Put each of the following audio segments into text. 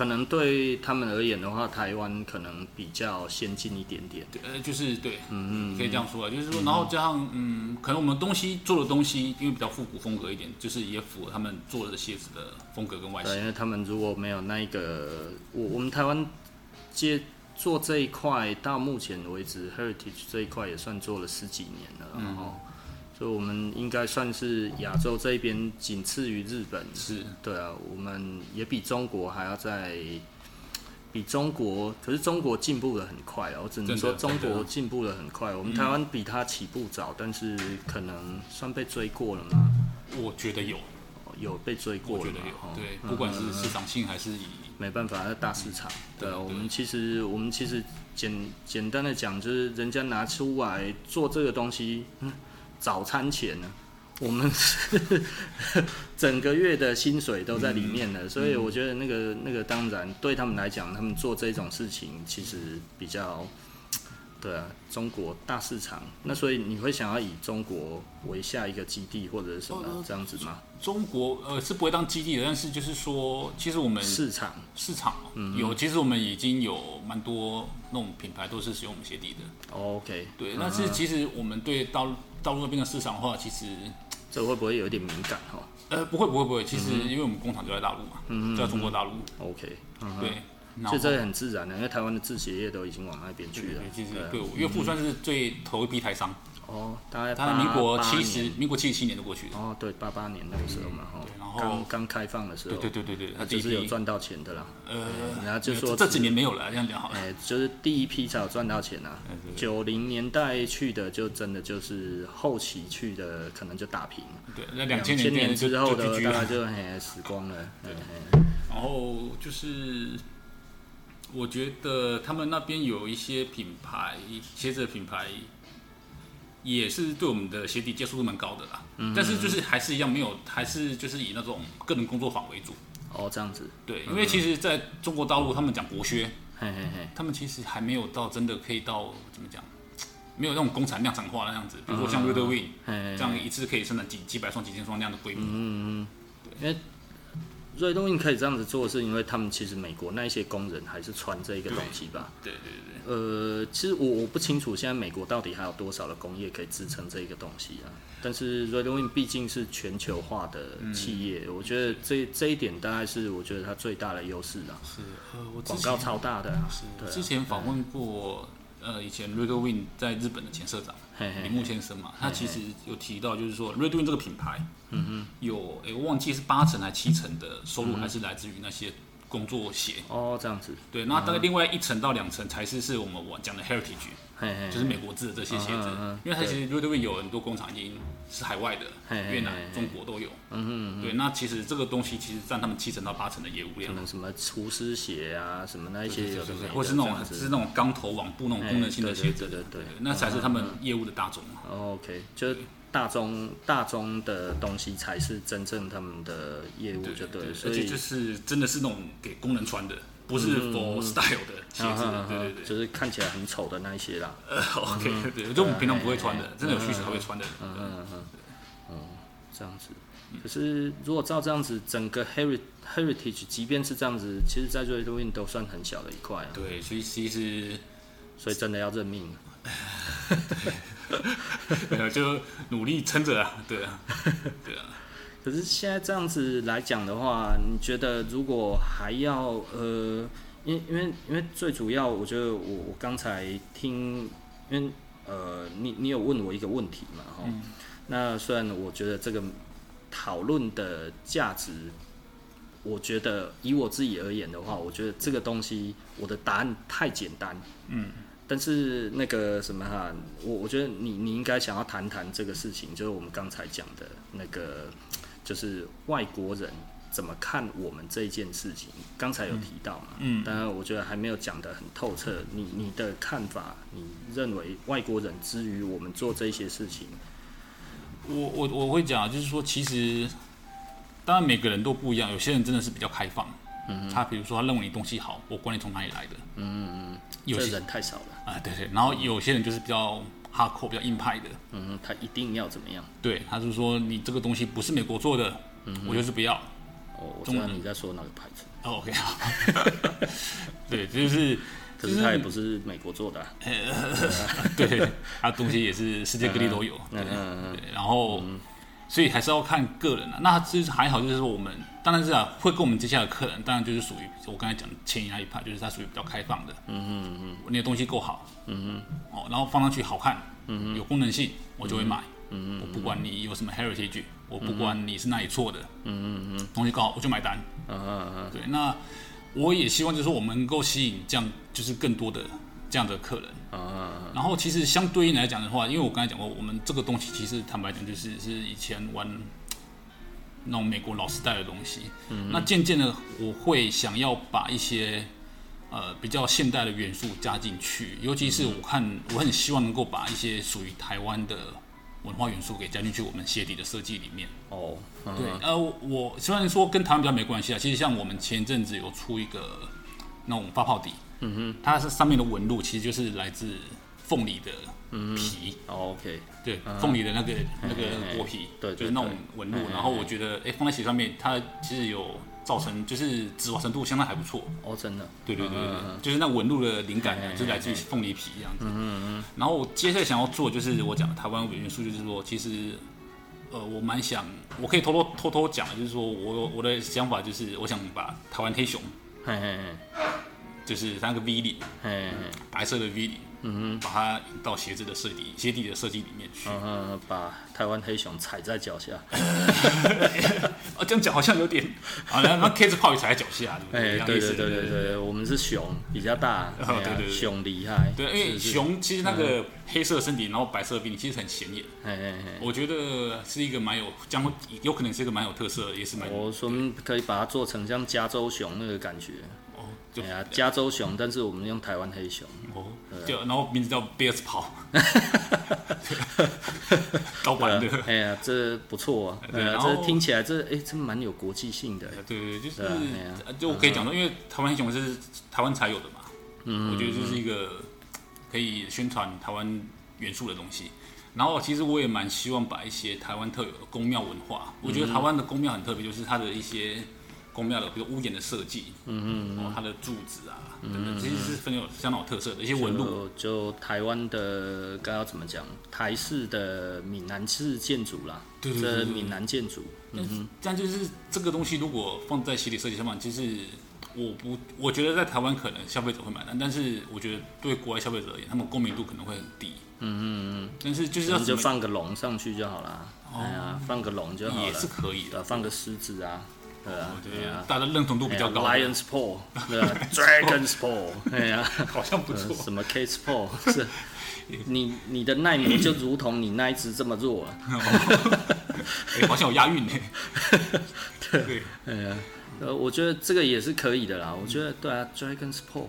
可能对他们而言的话，台湾可能比较先进一点点。对，呃，就是对，嗯嗯，可以这样说啊，就是说，然后加上嗯，可能我们东西做的东西，因为比较复古风格一点，就是也符合他们做的鞋子的风格跟外形。对，因为他们如果没有那一个，我我们台湾接做这一块，到目前为止，heritage 这一块也算做了十几年了，然后。嗯所以我们应该算是亚洲这边仅次于日本，是。对啊，我们也比中国还要在比中国，可是中国进步的很快啊，我只能说中国进步的很快。我们台湾比它起步早，但是可能算被追过了吗？我觉得有，有被追过了，我觉得有，对，不管是市场性还是以没办法，那大市场，对我们其实我们其实简简单的讲，就是人家拿出来做这个东西，嗯。早餐钱呢，我们是整个月的薪水都在里面了，所以我觉得那个那个当然对他们来讲，他们做这种事情其实比较，对啊，中国大市场，那所以你会想要以中国为下一个基地或者是什么这样子吗？中国呃是不会当基地的，但是就是说，其实我们市场。市场有，其实我们已经有蛮多那种品牌都是使用我们鞋底的。OK，对，但是其实我们对大陆。大陆那边的市场的话，其实这会不会有一点敏感哈？呃，不会不会不会，其实因为我们工厂就在大陆嘛，嗯，就在中国大陆。OK，对，所以这很自然的，因为台湾的制鞋业都已经往那边去了。其实对，岳父算是最头一批台商。哦，大概他民国七十，民国七十七年就过去了。哦，对，八八年那个时候嘛，哈，然后刚刚开放的时候，对对对对，他就是有赚到钱的啦。呃，然后就说这几年没有了，这样讲好了。哎，就是第一批才有赚到钱啊。九零年代去的就真的就是后期去的，可能就打平。对，那两千年之后的大概就嘿死光了。对，然后就是我觉得他们那边有一些品牌鞋子的品牌。也是对我们的鞋底接受度蛮高的啦，嗯，但是就是还是一样没有，还是就是以那种个人工作坊为主。哦，这样子。对，因为其实在中国大陆，他们讲国靴，嘿嘿嘿，他们其实还没有到真的可以到怎么讲，没有那种工厂量产化那样子。比如说像 Red Wing 这样一次可以生产几几百双、几千双那样的规模。嗯嗯，对，因为。瑞东运可以这样子做，是因为他们其实美国那一些工人还是穿这一个东西吧？对对对，对。呃，其实我我不清楚现在美国到底还有多少的工业可以支撑这一个东西啊。但是瑞多运毕竟是全球化的企业，嗯、我觉得这这一点大概是我觉得它最大的优势啊。是，呃，我广告超大的、啊。是，啊、之前访问过。呃，以前 Red Wing 在日本的前社长铃木先生嘛，他其实有提到，就是说 Red Wing 这个品牌，嗯哼，有，哎，我忘记是八成还七成的收入还是来自于那些。工作鞋。哦，这样子。对，那大概另外一层到两层才是是我们我讲的 heritage，嘿嘿就是美国制的这些鞋子，嗯、因为它其实 Red Wing 有很多工厂已经是海外的，越南、中国都有，嗯哼，对，那其实这个东西其实占他们七成到八成的业务量，可能什么厨师鞋啊，什么那一些有的没的，或是那种是那种钢头网布那种功能性的鞋子，对对对，那才是他们业务的大宗。OK，就。大宗大宗的东西才是真正他们的业务，就对，所以而且就是真的是那种给工人穿的，不是 for style 的鞋子，对对对，就是看起来很丑的那一些啦。呃，OK，对，就我们平常不会穿的，真的有需求才会穿的。嗯嗯嗯，哦，这样子。可是如果照这样子，整个 heritage heritage，即便是这样子，其实在瑞多运都算很小的一块。对，所以其实，所以真的要认命。就努力撑着啊，对啊，对啊。可是现在这样子来讲的话，你觉得如果还要呃，因因为因为最主要，我觉得我我刚才听，因为呃，你你有问我一个问题嘛，哈、嗯。那虽然我觉得这个讨论的价值，我觉得以我自己而言的话，我觉得这个东西我的答案太简单，嗯。但是那个什么哈，我我觉得你你应该想要谈谈这个事情，就是我们刚才讲的那个，就是外国人怎么看我们这件事情。刚才有提到嘛，嗯，当然我觉得还没有讲得很透彻。你你的看法，你认为外国人之于我们做这些事情，我我我会讲，就是说其实，当然每个人都不一样，有些人真的是比较开放。他比如说，他认为你东西好，我管你从哪里来的。嗯嗯，有些人太少了啊，对对。然后有些人就是比较 hardcore，比较硬派的。嗯，他一定要怎么样？对，他就说你这个东西不是美国做的，嗯，我就是不要。我我知道你在说哪个牌子。哦，OK，好。对，就是，可是它也不是美国做的。对，它东西也是世界各地都有。嗯嗯嗯，然后，所以还是要看个人啊。那其实还好，就是说我们当然是啊，会跟我们接下来的客人，当然就是属于我刚才讲的前一那一派，就是它属于比较开放的。嗯嗯嗯。你的东西够好。嗯嗯。哦，然后放上去好看。嗯嗯。有功能性，我就会买。嗯嗯。我不管你有什么 heritage。我不管你是哪里错的，嗯嗯嗯，东西高我就买单，嗯嗯嗯，对，那我也希望就是说我们能够吸引这样就是更多的这样的客人，嗯然后其实相对应来讲的话，因为我刚才讲过，我们这个东西其实坦白讲就是是以前玩那种美国老时代的东西，嗯，那渐渐的我会想要把一些呃比较现代的元素加进去，尤其是我看我很希望能够把一些属于台湾的。文化元素给加进去我们鞋底的设计里面。哦，对，呃，我虽然说跟台湾比较没关系啊，其实像我们前阵子有出一个那种发泡底，嗯哼，它是上面的纹路其实就是来自凤梨的皮，OK，对，凤梨的那个那个果皮，对，就是那种纹路，然后我觉得，哎，放在鞋上面，它其实有。造成就是止滑程度相当还不错。哦，真的，对对对对，就是那纹路的灵感呢，就是来自于凤梨皮这样子。嗯嗯。然后我接下来想要做就是我讲的台湾元素，就是说其实呃我蛮想，我可以偷偷偷偷讲，就是说我我的想法就是我想把台湾黑熊，嘿嘿嘿，就是那个 V 领，嘿嘿，白色的 V 领。嗯哼，把它引到鞋子的设计、鞋底的设计里面去。嗯哼，把台湾黑熊踩在脚下。哦，这样讲好像有点啊，那那 Keds 泡也踩在脚下，对不对？对对对对对，我们是熊比较大，对对对，熊厉害。对，因为熊其实那个黑色身体，然后白色的鼻，其实很显眼。哎哎哎，我觉得是一个蛮有，将会有可能是一个蛮有特色，也是蛮。我说可以把它做成像加州熊那个感觉。对啊，加州熊，但是我们用台湾黑熊。哦，叫然后名字叫 Bears Paw，盗版的，哎呀，这不错啊，对啊，这听起来这哎，这蛮有国际性的，对对，就是，就我可以讲说，因为台湾黑熊是台湾才有的嘛，嗯，我觉得这是一个可以宣传台湾元素的东西。然后其实我也蛮希望把一些台湾特有的宫庙文化，我觉得台湾的宫庙很特别，就是它的一些。宫庙的，比如屋檐的设计，嗯嗯，它的柱子啊，等等，其实是很有相当有特色的一些纹路。就台湾的该要怎么讲？台式的闽南式建筑啦，对对对，闽南建筑。嗯哼，这样就是这个东西，如果放在鞋底设计上面，其实我不，我觉得在台湾可能消费者会买单，但是我觉得对国外消费者而言，他们共鸣度可能会很低。嗯嗯嗯。但是就是要就放个龙上去就好啦。哎呀，放个龙就好了，也是可以的。放个狮子啊。对啊，对啊，大家认同度比较高。Lion's paw，对啊，Dragon's paw，哎呀，好像不错。什么 Cat's paw？是，你你的耐磨就如同你那一只这么弱啊。好像有押韵呢。对，哎呀，呃，我觉得这个也是可以的啦。我觉得对啊，Dragon's paw，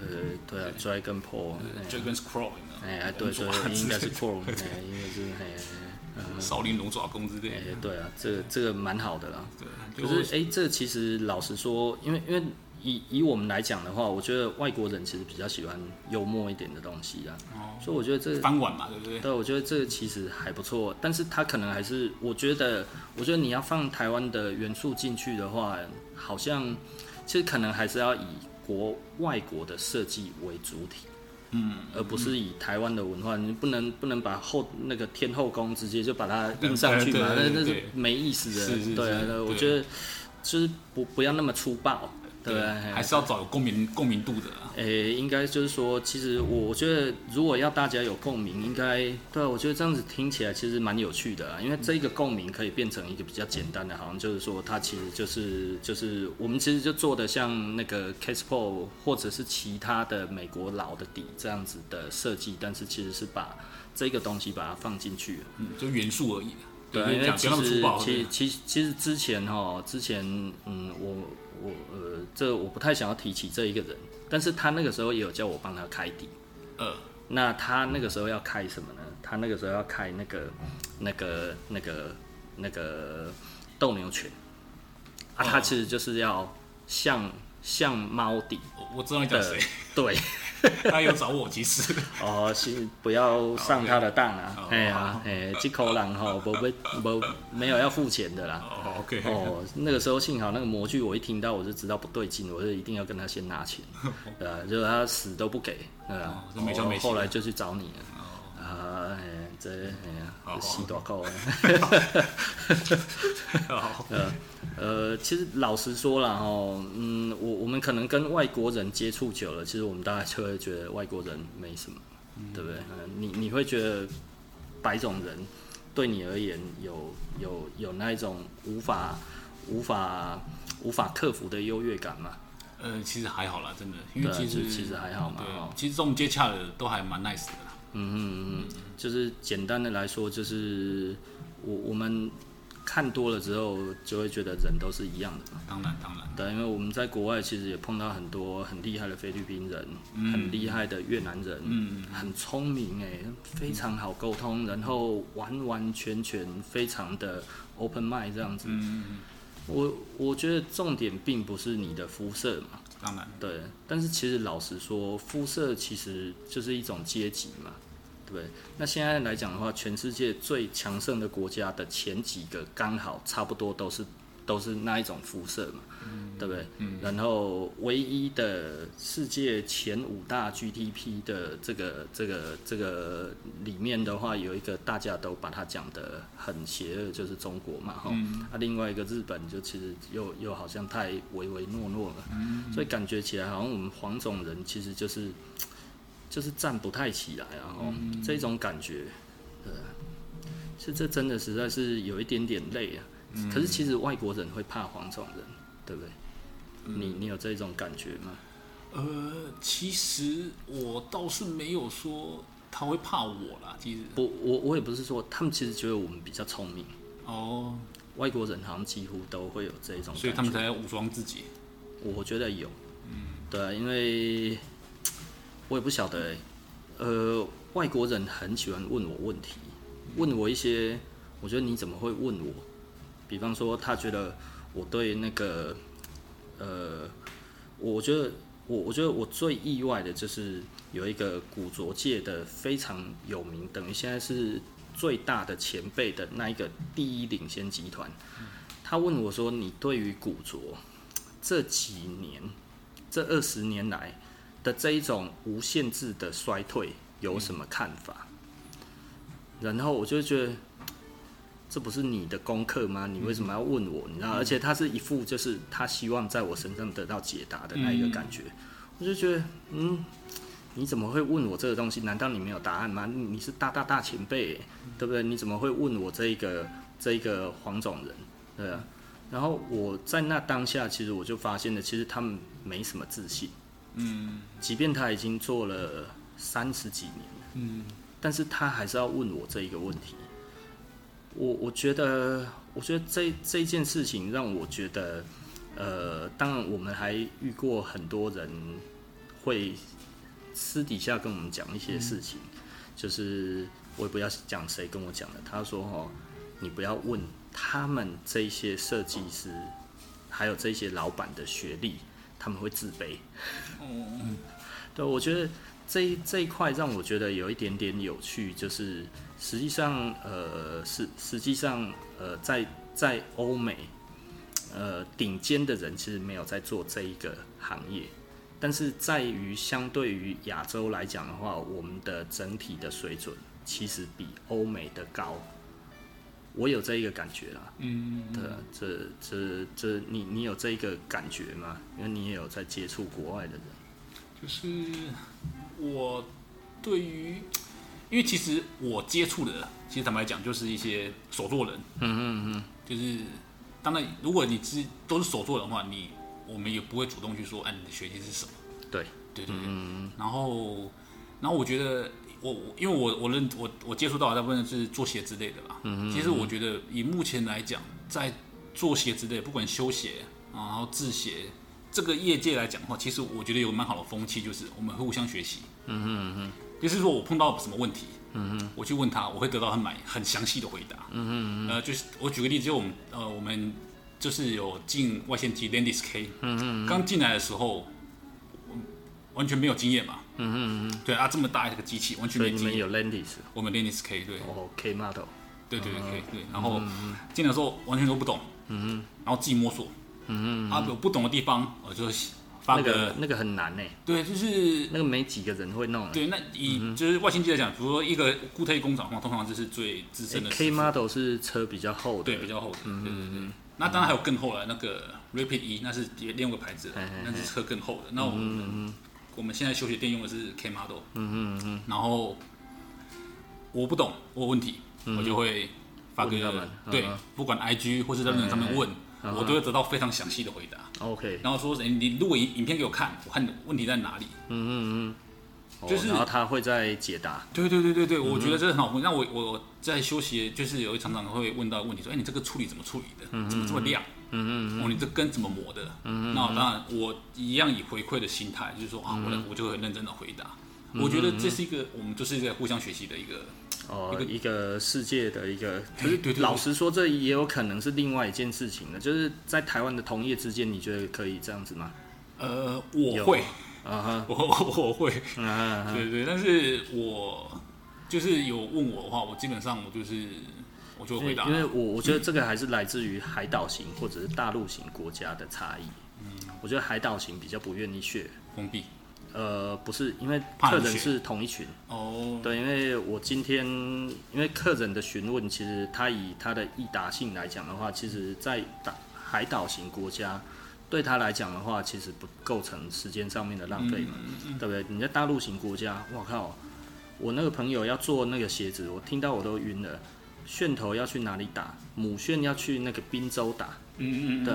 呃，对啊，Dragon paw，Dragon's claw，哎，对对，应该是 claw，哎，应该是哎。少林龙爪功之类的，欸，对啊，这个这个蛮好的啦。对，可是哎，欸，这其实老实说，因为因为以以我们来讲的话，我觉得外国人其实比较喜欢幽默一点的东西啊。哦。所以我觉得这个翻碗嘛，对不对？对，我觉得这个其实还不错，但是他可能还是，我觉得，我觉得你要放台湾的元素进去的话，好像其实可能还是要以国外国的设计为主体。嗯，而不是以台湾的文化，你不能不能把后那个天后宫直接就把它印上去嘛？那那是没意思的。对啊，我觉得就是不不要那么粗暴。对，还是要找有共鸣共鸣度的。诶、欸，应该就是说，其实我觉得，如果要大家有共鸣，应该对啊，我觉得这样子听起来其实蛮有趣的啊。因为这一个共鸣可以变成一个比较简单的，好像就是说，它其实就是就是我们其实就做的像那个 Keds Paw 或者是其他的美国老的底这样子的设计，但是其实是把这个东西把它放进去，嗯，就元素而已。对，因为其实其其其实之前哈，之前嗯我。我呃，这我不太想要提起这一个人，但是他那个时候也有叫我帮他开底，呃，那他那个时候要开什么呢？他那个时候要开那个那个那个那个斗牛犬，啊，他其实就是要像像猫底。我知道你讲谁？对，他有找我，其实。哦，是不要上他的当啊！哎呀，哎，这口狼哈，不不不，没有要付钱的啦。哦，OK。哦，那个时候幸好那个模具我一听到我就知道不对劲，我就一定要跟他先拿钱，对啊，就是他死都不给，对啊。没消没。后来就去找你了。啊，这哎呀，洗多高啊！呃呃，其实老实说了哈，嗯，我我们可能跟外国人接触久了，其实我们大概就会觉得外国人没什么，嗯、对不对？你你会觉得白种人对你而言有有有那一种无法无法无法克服的优越感吗？呃，其实还好啦，真的，因为其实其实还好嘛。对，其实这种接洽的都还蛮 nice 的啦。嗯嗯嗯，就是简单的来说，就是我我们看多了之后，就会觉得人都是一样的嘛。当然当然，对，因为我们在国外其实也碰到很多很厉害的菲律宾人，嗯、很厉害的越南人，嗯、很聪明哎，非常好沟通，然后完完全全非常的 open mind 这样子。嗯、我我觉得重点并不是你的肤色嘛。当然，对，但是其实老实说，肤色其实就是一种阶级嘛。对，那现在来讲的话，全世界最强盛的国家的前几个刚好差不多都是都是那一种肤色嘛，嗯、对不对？嗯、然后唯一的世界前五大 GDP 的这个这个这个里面的话，有一个大家都把它讲得很邪恶，就是中国嘛，哈、嗯。啊，另外一个日本就其实又又好像太唯唯诺诺了，嗯、所以感觉起来好像我们黄种人其实就是。就是站不太起来啊，哦，嗯、这种感觉，呃，是这真的实在是有一点点累啊。嗯、可是其实外国人会怕黄种人，对不对？嗯、你你有这种感觉吗？呃，其实我倒是没有说他会怕我啦。其实不我我也不是说他们其实觉得我们比较聪明哦。外国人好像几乎都会有这种，所以他们才要武装自己。我觉得有，嗯，对啊，因为。我也不晓得、呃，外国人很喜欢问我问题，问我一些，我觉得你怎么会问我？比方说，他觉得我对那个，呃，我觉得我我觉得我最意外的就是有一个古着界的非常有名，等于现在是最大的前辈的那一个第一领先集团，他问我说：“你对于古着这几年，这二十年来？”的这一种无限制的衰退有什么看法？然后我就觉得，这不是你的功课吗？你为什么要问我？你知道，而且他是一副就是他希望在我身上得到解答的那一个感觉。我就觉得，嗯，你怎么会问我这个东西？难道你没有答案吗？你是大大大前辈，对不对？你怎么会问我这一个这一个黄种人？对啊。然后我在那当下，其实我就发现了，其实他们没什么自信。嗯，即便他已经做了三十几年了，嗯，但是他还是要问我这一个问题。我我觉得，我觉得这这件事情让我觉得，呃，当然我们还遇过很多人会私底下跟我们讲一些事情，嗯、就是我也不要讲谁跟我讲的，他说：“哦，你不要问他们这些设计师，还有这些老板的学历。”他们会自卑，嗯，对，我觉得这一这一块让我觉得有一点点有趣，就是实际上，呃，实实际上，呃，在在欧美，呃，顶尖的人其实没有在做这一个行业，但是在于相对于亚洲来讲的话，我们的整体的水准其实比欧美的高。我有这一个感觉啦，嗯，对，这这这，你你有这一个感觉吗？因为你也有在接触国外的人。就是我对于，因为其实我接触的，其实坦白讲，就是一些手作人，嗯嗯嗯，就是当然，如果你是都是手作人的话，你我们也不会主动去说，哎，你的学习是什么？对，对对对，嗯，然后，然后我觉得。我因为我我认我我接触到大部分是做鞋之类的啦。嗯嗯。其实我觉得以目前来讲，在做鞋之类，不管修鞋，然后制鞋这个业界来讲的话，其实我觉得有蛮好的风气，就是我们会互相学习。嗯哼嗯哼。就是说我碰到什么问题，嗯哼，我去问他，我会得到很满很详细的回答。嗯哼嗯哼。呃，就是我举个例子，就我们呃我们就是有进外线机 Landis K，嗯嗯，刚进来的时候完全没有经验嘛，嗯嗯嗯，对啊，这么大一个机器完全没经验。有 Landis，我们 Landis K 对，哦 K model，对对对对，然后进来的时候完全都不懂，嗯嗯，然后自己摸索，嗯嗯，啊有不懂的地方我就。那个那个很难呢，对，就是那个没几个人会弄。对，那以就是外星机来讲，比如说一个固态工厂的话，通常就是最资深的。K model 是车比较厚的，对，比较厚的。嗯嗯嗯。那当然还有更厚的，那个 Rapid E，那是另一个牌子，那是车更厚的。那我们我们现在休学店用的是 K model。嗯嗯嗯。然后我不懂，我有问题，我就会发给他们。对，不管 IG 或是在论坛上面问。我都会得到非常详细的回答。OK，然后说，哎，你如果影影片给我看，我看问题在哪里？嗯嗯嗯，就是然后他会在解答。对对对对对，我觉得这很好。那我我在休息，就是有一常常会问到问题，说，哎，你这个处理怎么处理的？怎么这么亮？嗯嗯哦，你这根怎么磨的？嗯嗯，那当然，我一样以回馈的心态，就是说啊，我我就会很认真的回答。我觉得这是一个，我们就是在互相学习的一个。哦，一个世界的一个，可是老实说，这也有可能是另外一件事情的，就是在台湾的同业之间，你觉得可以这样子吗？呃，我会，啊哈，我我会，啊，对对，但是我就是有问我的话，我基本上我就是我就回答，因为我我觉得这个还是来自于海岛型或者是大陆型国家的差异。嗯，我觉得海岛型比较不愿意学封闭。呃，不是，因为客人是同一群哦。对，因为我今天因为客人的询问，其实他以他的易达性来讲的话，其实在大海岛型国家，对他来讲的话，其实不构成时间上面的浪费嘛，嗯、对不对？你在大陆型国家，我靠，我那个朋友要做那个鞋子，我听到我都晕了。楦头要去哪里打？母楦要去那个宾州打。嗯嗯对，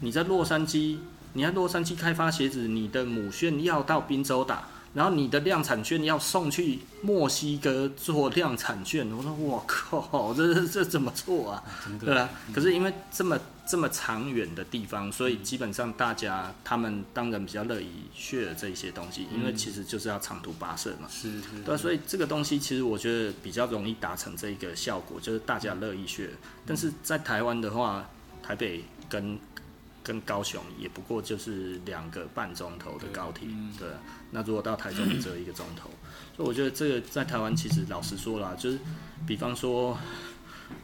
你在洛杉矶。你在洛杉矶开发鞋子，你的母楦要到宾州打，然后你的量产券要送去墨西哥做量产券。我说我靠，这这 这怎么做啊？对啊。可是因为这么这么长远的地方，所以基本上大家他们当然比较乐意 share 这些东西，因为其实就是要长途跋涉嘛。是是。对啊，所以这个东西其实我觉得比较容易达成这一个效果，就是大家乐意 share。但是在台湾的话，台北跟跟高雄也不过就是两个半钟头的高铁，对。那如果到台中只有一个钟头，所以我觉得这个在台湾其实老实说啦，就是比方说，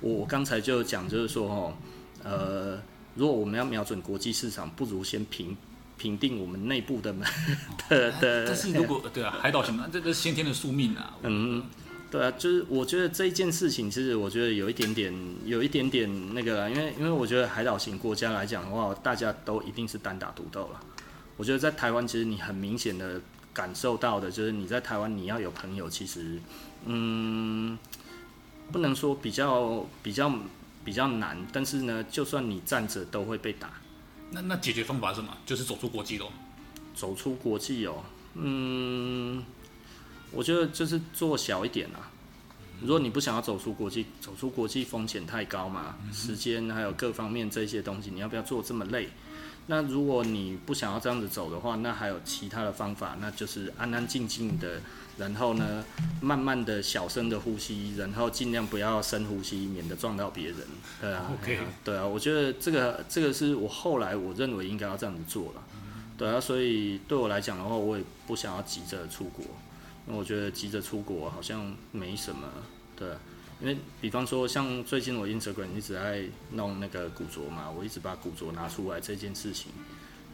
我刚才就讲就是说哦，呃，如果我们要瞄准国际市场，不如先评评定我们内部的门 的的。但是如果对啊，海岛型这这是先天的宿命啊。嗯。对啊，就是我觉得这一件事情，其实我觉得有一点点，有一点点那个啦，因为因为我觉得海岛型国家来讲的话，大家都一定是单打独斗了。我觉得在台湾，其实你很明显的感受到的，就是你在台湾你要有朋友，其实嗯，不能说比较比较比较难，但是呢，就算你站着都会被打。那那解决方法是什么？就是走出国际喽。走出国际哦，嗯。我觉得就是做小一点啊。如果你不想要走出国际，走出国际风险太高嘛，时间还有各方面这些东西，你要不要做这么累？那如果你不想要这样子走的话，那还有其他的方法，那就是安安静静的，然后呢，慢慢的小声的呼吸，然后尽量不要深呼吸，免得撞到别人。对啊对啊，我觉得这个这个是我后来我认为应该要这样子做了。对啊，所以对我来讲的话，我也不想要急着出国。那我觉得急着出国好像没什么，对，因为比方说像最近我 Instagram 一直在弄那个古着嘛，我一直把古着拿出来这件事情，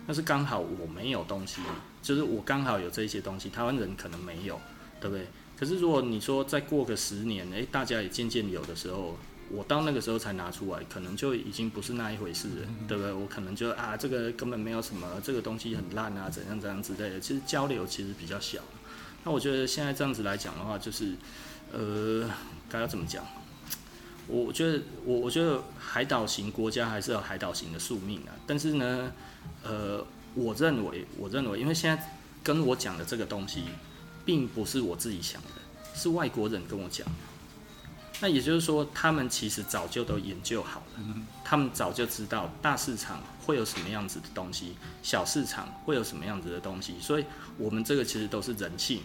但是刚好我没有东西，就是我刚好有这些东西，台湾人可能没有，对不对？可是如果你说再过个十年，诶，大家也渐渐有的时候，我到那个时候才拿出来，可能就已经不是那一回事了，对不对？我可能就啊，这个根本没有什么，这个东西很烂啊，怎样怎样之类的，其实交流其实比较小。那我觉得现在这样子来讲的话，就是，呃，该要怎么讲？我觉得，我我觉得海岛型国家还是有海岛型的宿命啊。但是呢，呃，我认为，我认为，因为现在跟我讲的这个东西，并不是我自己想的，是外国人跟我讲。那也就是说，他们其实早就都研究好了，他们早就知道大市场会有什么样子的东西，小市场会有什么样子的东西，所以我们这个其实都是人性，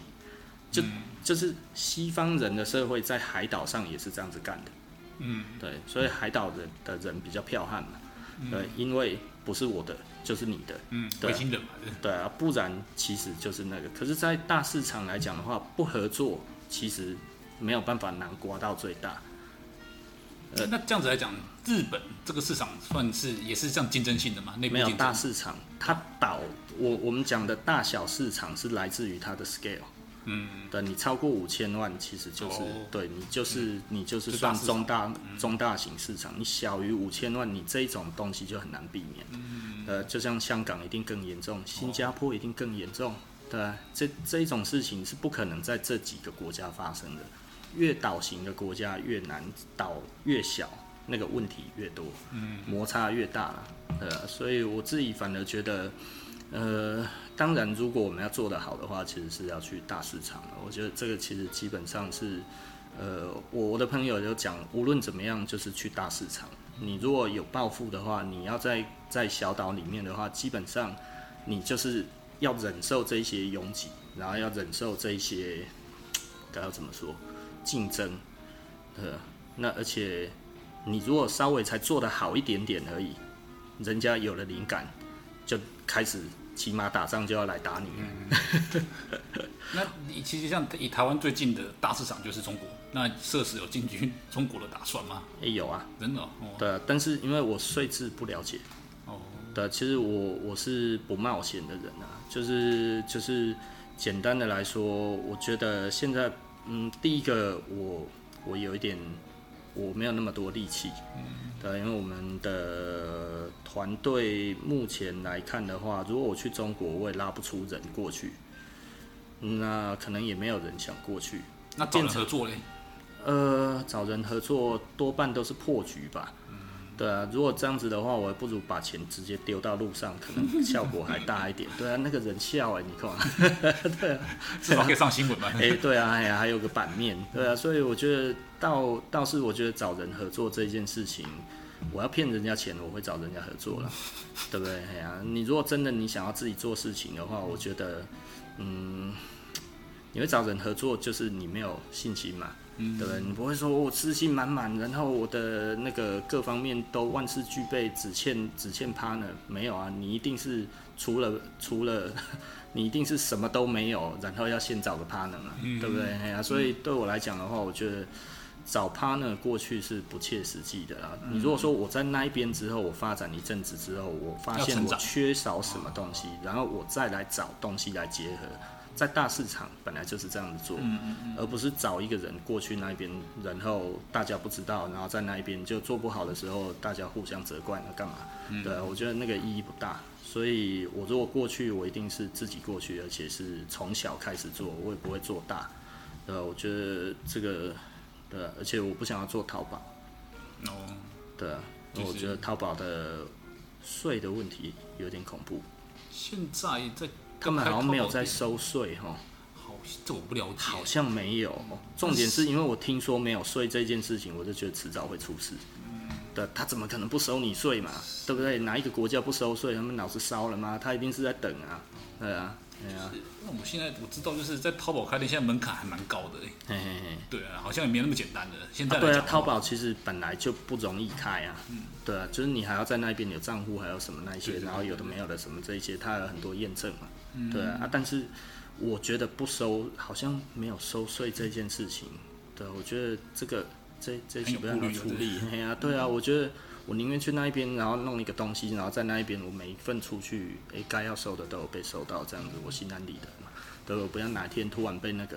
就就是西方人的社会在海岛上也是这样子干的，嗯，对，所以海岛人的人比较剽悍嘛，对，因为不是我的就是你的，嗯，对维京人嘛，对啊，不然其实就是那个。可是，在大市场来讲的话，不合作其实没有办法难刮到最大。呃，那这样子来讲，日本这个市场算是也是这样竞争性的嘛？那没有大市场，它倒我我们讲的大小市场是来自于它的 scale。嗯，对，你超过五千万，其实就是、哦、对你就是、嗯、你就是算中大，大中大型市场。嗯、你小于五千万，你这一种东西就很难避免。嗯，呃，就像香港一定更严重，新加坡一定更严重。对啊，这这一种事情是不可能在这几个国家发生的。越岛型的国家越难，岛越小，那个问题越多，嗯，摩擦越大了。呃，所以我自己反而觉得，呃。当然，如果我们要做得好的话，其实是要去大市场的。我觉得这个其实基本上是，呃，我的朋友就讲，无论怎么样，就是去大市场。你如果有抱负的话，你要在在小岛里面的话，基本上你就是要忍受这些拥挤，然后要忍受这些该要怎么说竞争。呃，那而且你如果稍微才做得好一点点而已，人家有了灵感就开始。骑马打仗就要来打你。嗯、那你其实像以台湾最近的大市场就是中国，那设时有进军 中国的打算吗？也、欸、有啊，真的、哦。对，但是因为我税制不了解。哦。对，其实我我是不冒险的人啊，就是就是简单的来说，我觉得现在嗯，第一个我我有一点我没有那么多力气。嗯。对，因为我们的团队目前来看的话，如果我去中国，我也拉不出人过去，那可能也没有人想过去。那找人合作嘞？呃，找人合作多半都是破局吧。对啊，如果这样子的话，我还不如把钱直接丢到路上，可能效果还大一点。对啊，那个人笑哎，你看，对啊，至少可以上新闻嘛。哎，对啊，哎呀，还有个版面，对啊，所以我觉得倒倒是我觉得找人合作这件事情，我要骗人家钱，我会找人家合作了，对不对？哎呀，你如果真的你想要自己做事情的话，我觉得，嗯，你会找人合作，就是你没有信心嘛。嗯，对，你不会说我自信满满，然后我的那个各方面都万事俱备，只欠只欠 partner，没有啊，你一定是除了除了，你一定是什么都没有，然后要先找个 partner 嘛，嗯、对不对？哎呀，所以对我来讲的话，我觉得找 partner 过去是不切实际的啦。嗯、你如果说我在那一边之后，我发展一阵子之后，我发现我缺少什么东西，然后我再来找东西来结合。在大市场本来就是这样子做，嗯嗯嗯，而不是找一个人过去那边，然后大家不知道，然后在那一边就做不好的时候，大家互相责怪，那干嘛？嗯、对，我觉得那个意义不大。所以我如果过去，我一定是自己过去，而且是从小开始做，我也不会做大。呃，我觉得这个，对，而且我不想要做淘宝。哦，对，我觉得淘宝的税的问题有点恐怖。现在在。根本好像没有在收税哈，好，这我不了解，好像没有。重点是因为我听说没有税这件事情，我就觉得迟早会出事。嗯，对，他怎么可能不收你税嘛？对不对？哪一个国家不收税？他们脑子烧了吗？他一定是在等啊，对啊。对啊，那我们现在我知道，就是在淘宝开店，现在门槛还蛮高的哎。嘿嘿嘿，对啊，好像也没那么简单的。现在、啊、对啊，淘宝其实本来就不容易开啊。嗯，对啊，就是你还要在那边有账户，还有什么那一些，然后有的没有的什么这一些，它有很多验证嘛。嗯，对啊，啊，但是我觉得不收，好像没有收税这件事情。对，我觉得这个这这些不要处理。哎呀，对啊，我觉得。我宁愿去那一边，然后弄一个东西，然后在那一边，我每一份出去，诶，该要收的都有被收到，这样子我心安理得嘛。对，我不要哪一天突然被那个，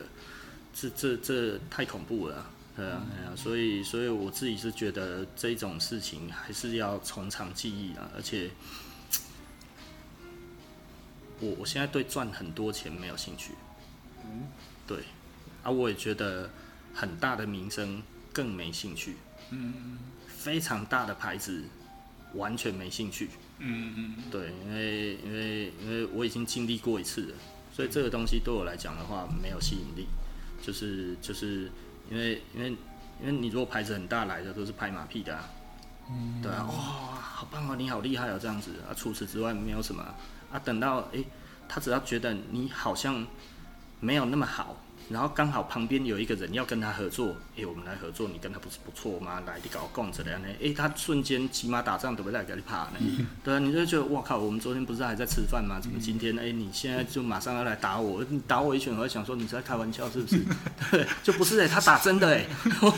这这这太恐怖了，对啊，对啊，所以所以我自己是觉得这种事情还是要从长计议啊，而且，我我现在对赚很多钱没有兴趣，嗯，对，啊，我也觉得很大的名声更没兴趣，嗯。非常大的牌子，完全没兴趣。嗯嗯对，因为因为因为我已经经历过一次了，所以这个东西对我来讲的话没有吸引力。就是就是因为因为因为你如果牌子很大来的都是拍马屁的啊。嗯。对啊，哇，好棒哦，你好厉害哦，这样子啊。除此之外没有什么啊。等到诶，他只要觉得你好像没有那么好，然后刚好旁边有一个人要跟他合作，哎，我们来合作，你跟他不是不错吗？来，你搞共着的呢？哎，他瞬间骑马打仗，都不对？给你怕呢？嗯、对啊，你就觉得哇靠，我们昨天不是还在吃饭吗？怎么今天哎，你现在就马上要来打我？你打我一拳，我会想说你是在开玩笑是不是？对，就不是哎，他打真的哎，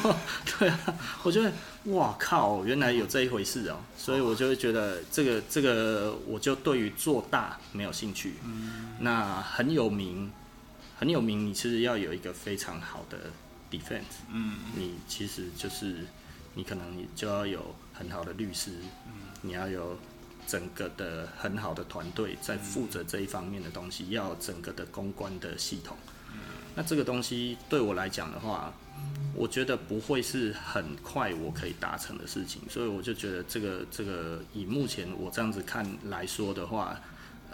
对啊，我觉得哇靠，原来有这一回事哦，所以我就会觉得这个这个，我就对于做大没有兴趣。嗯，那很有名。很有名，你其实要有一个非常好的 defense，嗯，你其实就是你可能你就要有很好的律师，嗯，你要有整个的很好的团队在负责这一方面的东西，要整个的公关的系统，嗯，那这个东西对我来讲的话，我觉得不会是很快我可以达成的事情，所以我就觉得这个这个以目前我这样子看来说的话。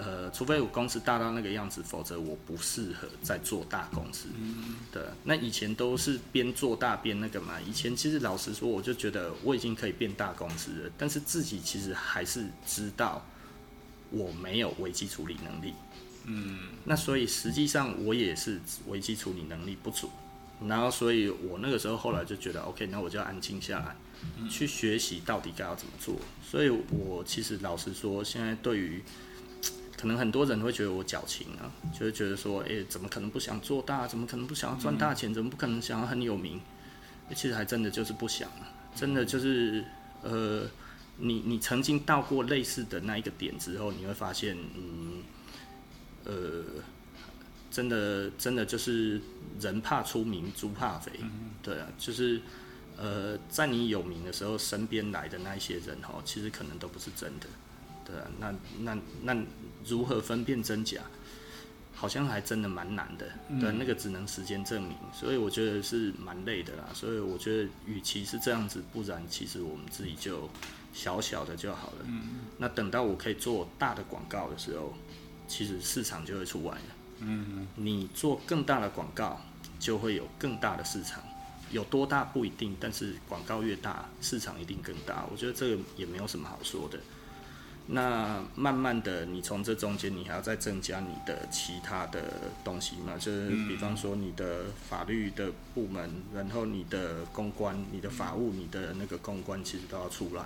呃，除非我公司大到那个样子，否则我不适合再做大公司。嗯，对。那以前都是边做大边那个嘛。以前其实老实说，我就觉得我已经可以变大公司了，但是自己其实还是知道我没有危机处理能力。嗯。那所以实际上我也是危机处理能力不足。然后，所以我那个时候后来就觉得，OK，那我就要安静下来，去学习到底该要怎么做。所以我其实老实说，现在对于可能很多人会觉得我矫情啊，就是觉得说，哎、怎么可能不想做大？怎么可能不想要赚大钱？怎么不可能想要很有名？欸、其实还真的就是不想，真的就是，呃，你你曾经到过类似的那一个点之后，你会发现，嗯，呃，真的真的就是人怕出名，猪怕肥，对啊，就是，呃，在你有名的时候，身边来的那一些人哈，其实可能都不是真的。对啊，那那那如何分辨真假？好像还真的蛮难的。对，那个只能时间证明。所以我觉得是蛮累的啦。所以我觉得，与其是这样子，不然其实我们自己就小小的就好了。那等到我可以做大的广告的时候，其实市场就会出来了。嗯，你做更大的广告，就会有更大的市场。有多大不一定，但是广告越大，市场一定更大。我觉得这个也没有什么好说的。那慢慢的，你从这中间，你还要再增加你的其他的东西嘛？就是比方说你的法律的部门，然后你的公关、你的法务、你的那个公关，其实都要出来。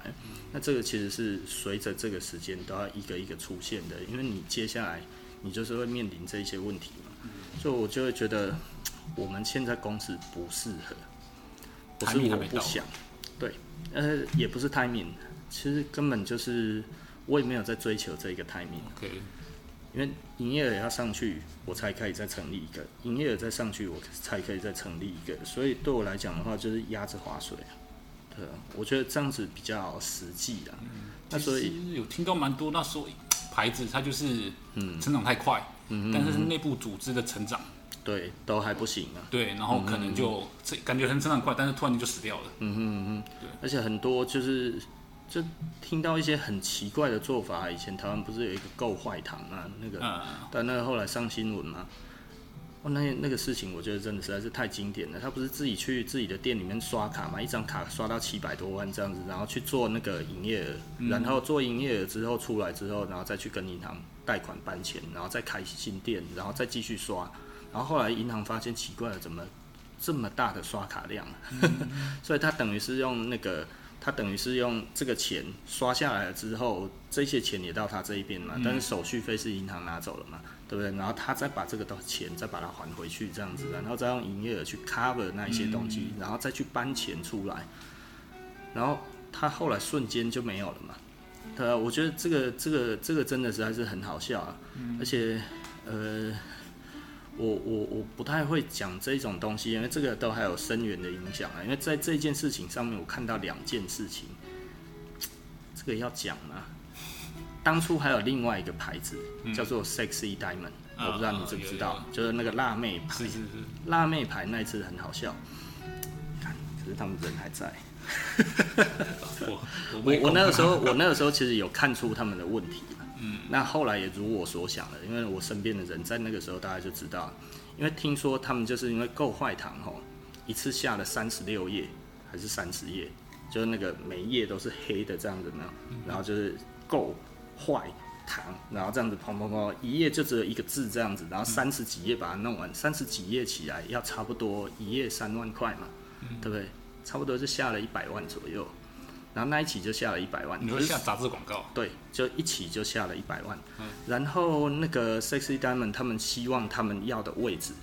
那这个其实是随着这个时间都要一个一个出现的，因为你接下来你就是会面临这些问题嘛。所以我就会觉得，我们现在公司不适合，不是我不想，对，呃，也不是 timing，其实根本就是。我也没有在追求这个 timing. 因为营业额要上去，我才可以再成立一个；营业额再上去，我才可以再成立一个。所以对我来讲的话，就是压着划水，对，我觉得这样子比较实际啊。那所以有听到蛮多那时候牌子，它就是嗯成长太快，嗯，但是内部组织的成长对都还不行啊。对，然后可能就这感觉很成长快，但是突然间就死掉了。嗯哼嗯哼，对，而且很多就是。就听到一些很奇怪的做法，以前台湾不是有一个购坏糖啊？那个，但那个后来上新闻嘛，哦，那那个事情我觉得真的实在是太经典了。他不是自己去自己的店里面刷卡嘛，一张卡刷到七百多万这样子，然后去做那个营业额，然后做营业额之后出来之后，然后再去跟银行贷款搬钱，然后再开新店，然后再继续刷，然后后来银行发现奇怪了，怎么这么大的刷卡量？所以他等于是用那个。他等于是用这个钱刷下来了之后，这些钱也到他这一边嘛，但是手续费是银行拿走了嘛，对不对？然后他再把这个的钱再把它还回去，这样子，然后再用营业额去 cover 那一些东西，然后再去搬钱出来，然后他后来瞬间就没有了嘛。呃，我觉得这个这个这个真的实在是很好笑啊，而且呃。我我我不太会讲这种东西，因为这个都还有深远的影响啊。因为在这件事情上面，我看到两件事情，这个要讲吗？当初还有另外一个牌子叫做 Sexy Diamond，嗯，我不知道你知不知道，就是那个辣妹牌。是是是，辣妹牌那一次很好笑，看，可是他们人还在。我我我那个时候我那个时候其实有看出他们的问题。嗯，那后来也如我所想的，因为我身边的人在那个时候大家就知道，因为听说他们就是因为够坏糖吼，一次下了三十六页还是三十页，就是那个每一页都是黑的这样子呢，然后就是够坏，糖，然后这样子砰砰砰，一页就只有一个字这样子，然后三十几页把它弄完，三十几页起来要差不多一页三万块嘛，嗯、对不对？差不多就下了一百万左右，然后那一期就下了一百万。你说下杂志广告？对，就一起就下了一百万。嗯、然后那个 Sexy Diamond 他们希望他们要的位置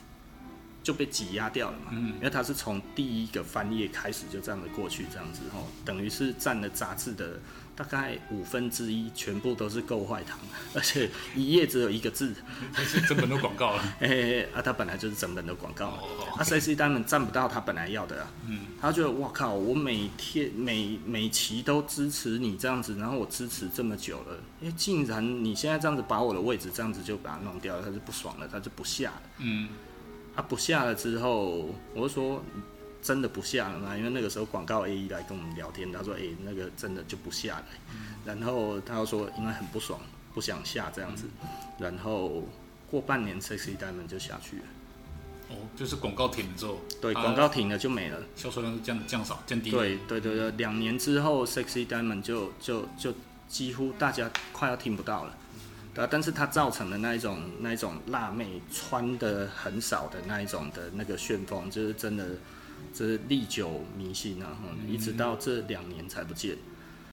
就被挤压掉了嘛，嗯、因为他是从第一个翻页开始就这样的过去，这样子哦，等于是占了杂志的。大概五分之一全部都是购坏糖，而且一页只有一个字，是整本的广告了。哎、欸，啊，他本来就是整本的广告。哦哦哦、啊，Sexy Diamond 占不到他本来要的啊。嗯。他觉得哇靠，我每天每每期都支持你这样子，然后我支持这么久了，哎、欸，竟然你现在这样子把我的位置这样子就把它弄掉了，他就不爽了，他就不下了。嗯。啊，不下了之后，我就说。真的不下了吗？因为那个时候广告 A E 来跟我们聊天，他说：“哎、欸，那个真的就不下来。嗯”然后他又说：“因为很不爽，不想下这样子。嗯”然后过半年，Sexy Diamond 就下去了。哦，就是广告停了之后，对，广告停了就没了，销售量是降降少降低。对对对对，两年之后，Sexy Diamond 就就就几乎大家快要听不到了。对啊，但是它造成的那一种那一种辣妹穿的很少的那一种的那个旋风，就是真的。这是历久弥新啊，一直到这两年才不见。